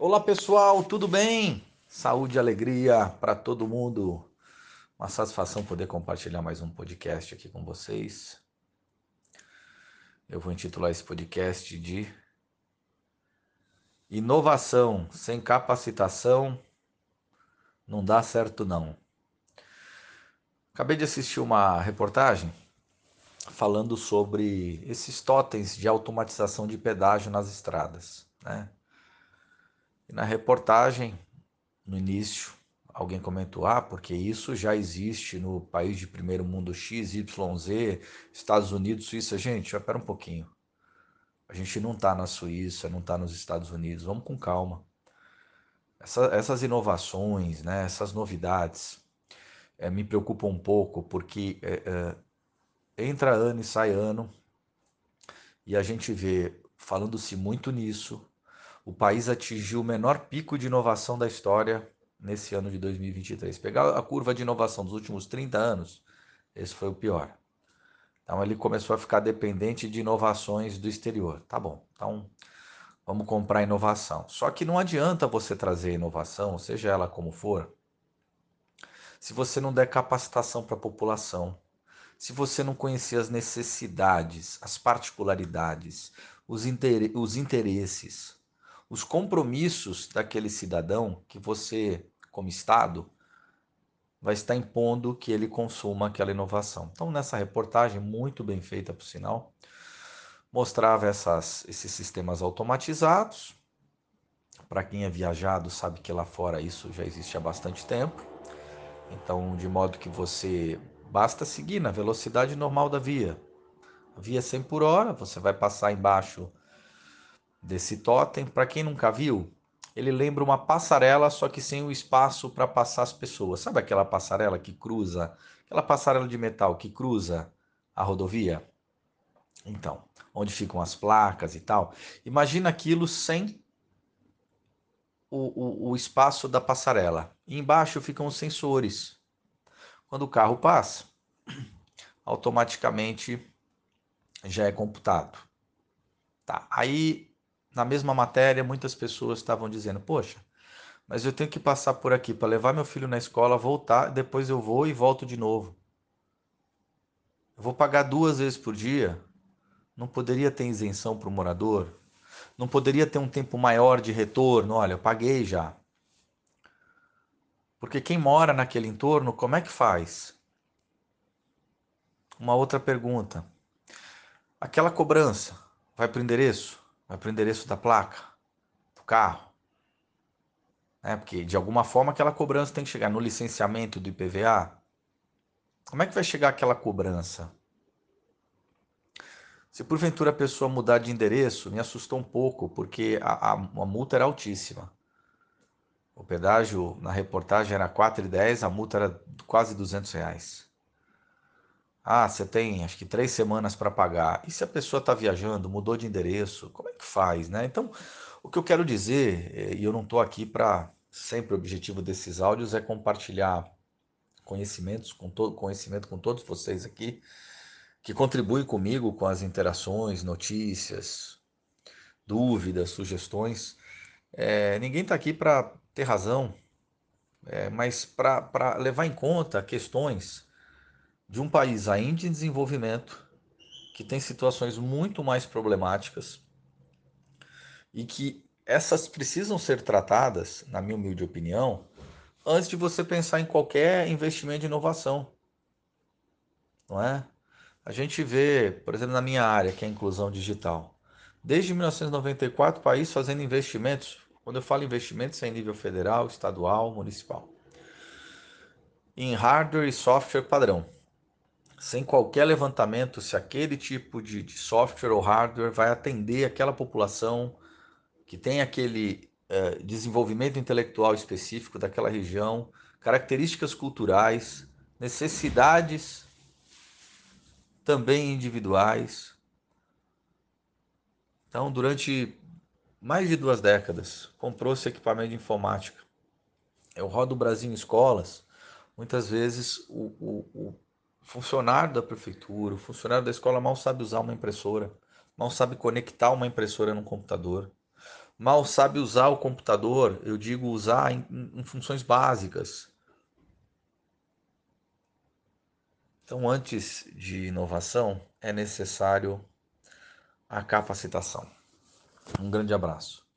Olá pessoal, tudo bem? Saúde e alegria para todo mundo. Uma satisfação poder compartilhar mais um podcast aqui com vocês. Eu vou intitular esse podcast de Inovação sem capacitação não dá certo não. Acabei de assistir uma reportagem falando sobre esses totens de automatização de pedágio nas estradas, né? E na reportagem, no início, alguém comentou: ah, porque isso já existe no país de primeiro mundo X, Y, Z, Estados Unidos, Suíça. Gente, espera um pouquinho. A gente não está na Suíça, não está nos Estados Unidos. Vamos com calma. Essa, essas inovações, né, essas novidades, é, me preocupam um pouco, porque é, é, entra ano e sai ano, e a gente vê, falando-se muito nisso, o país atingiu o menor pico de inovação da história nesse ano de 2023. Pegar a curva de inovação dos últimos 30 anos, esse foi o pior. Então ele começou a ficar dependente de inovações do exterior. Tá bom, então vamos comprar inovação. Só que não adianta você trazer inovação, seja ela como for, se você não der capacitação para a população, se você não conhecer as necessidades, as particularidades, os, inter os interesses, os compromissos daquele cidadão que você, como Estado, vai estar impondo que ele consuma aquela inovação. Então, nessa reportagem, muito bem feita, por sinal, mostrava essas, esses sistemas automatizados. Para quem é viajado, sabe que lá fora isso já existe há bastante tempo. Então, de modo que você basta seguir na velocidade normal da via. A via 100 por hora, você vai passar embaixo desse totem. Para quem nunca viu, ele lembra uma passarela, só que sem o espaço para passar as pessoas. Sabe aquela passarela que cruza, aquela passarela de metal que cruza a rodovia? Então, onde ficam as placas e tal. Imagina aquilo sem o, o, o espaço da passarela. E embaixo ficam os sensores. Quando o carro passa, automaticamente já é computado. Tá. Aí na mesma matéria, muitas pessoas estavam dizendo: Poxa, mas eu tenho que passar por aqui para levar meu filho na escola, voltar, depois eu vou e volto de novo. Eu vou pagar duas vezes por dia. Não poderia ter isenção para o morador? Não poderia ter um tempo maior de retorno? Olha, eu paguei já. Porque quem mora naquele entorno, como é que faz? Uma outra pergunta. Aquela cobrança vai para o endereço? Vai para o endereço da placa do carro. Né? Porque de alguma forma aquela cobrança tem que chegar no licenciamento do IPVA. Como é que vai chegar aquela cobrança? Se porventura a pessoa mudar de endereço, me assustou um pouco, porque a, a, a multa era altíssima. O pedágio na reportagem era 4,10, a multa era quase 200 reais. Ah, você tem acho que três semanas para pagar. E se a pessoa está viajando, mudou de endereço, como é que faz, né? Então, o que eu quero dizer, eh, e eu não estou aqui para sempre o objetivo desses áudios é compartilhar conhecimentos com todo conhecimento com todos vocês aqui que contribuem comigo com as interações, notícias, dúvidas, sugestões. É, ninguém está aqui para ter razão, é, mas para levar em conta questões de um país ainda em desenvolvimento, que tem situações muito mais problemáticas e que essas precisam ser tratadas, na minha humilde opinião, antes de você pensar em qualquer investimento de inovação. Não é? A gente vê, por exemplo, na minha área, que é a inclusão digital, desde 1994 o país fazendo investimentos, quando eu falo investimentos é em nível federal, estadual, municipal, em hardware e software padrão sem qualquer levantamento se aquele tipo de, de software ou hardware vai atender aquela população que tem aquele uh, desenvolvimento intelectual específico daquela região, características culturais, necessidades também individuais. Então, durante mais de duas décadas, comprou-se equipamento de informática. Eu rodo o Brasil em escolas, muitas vezes o, o funcionário da prefeitura, o funcionário da escola mal sabe usar uma impressora, mal sabe conectar uma impressora no computador. mal sabe usar o computador, eu digo usar em, em funções básicas. Então, antes de inovação, é necessário a capacitação. Um grande abraço.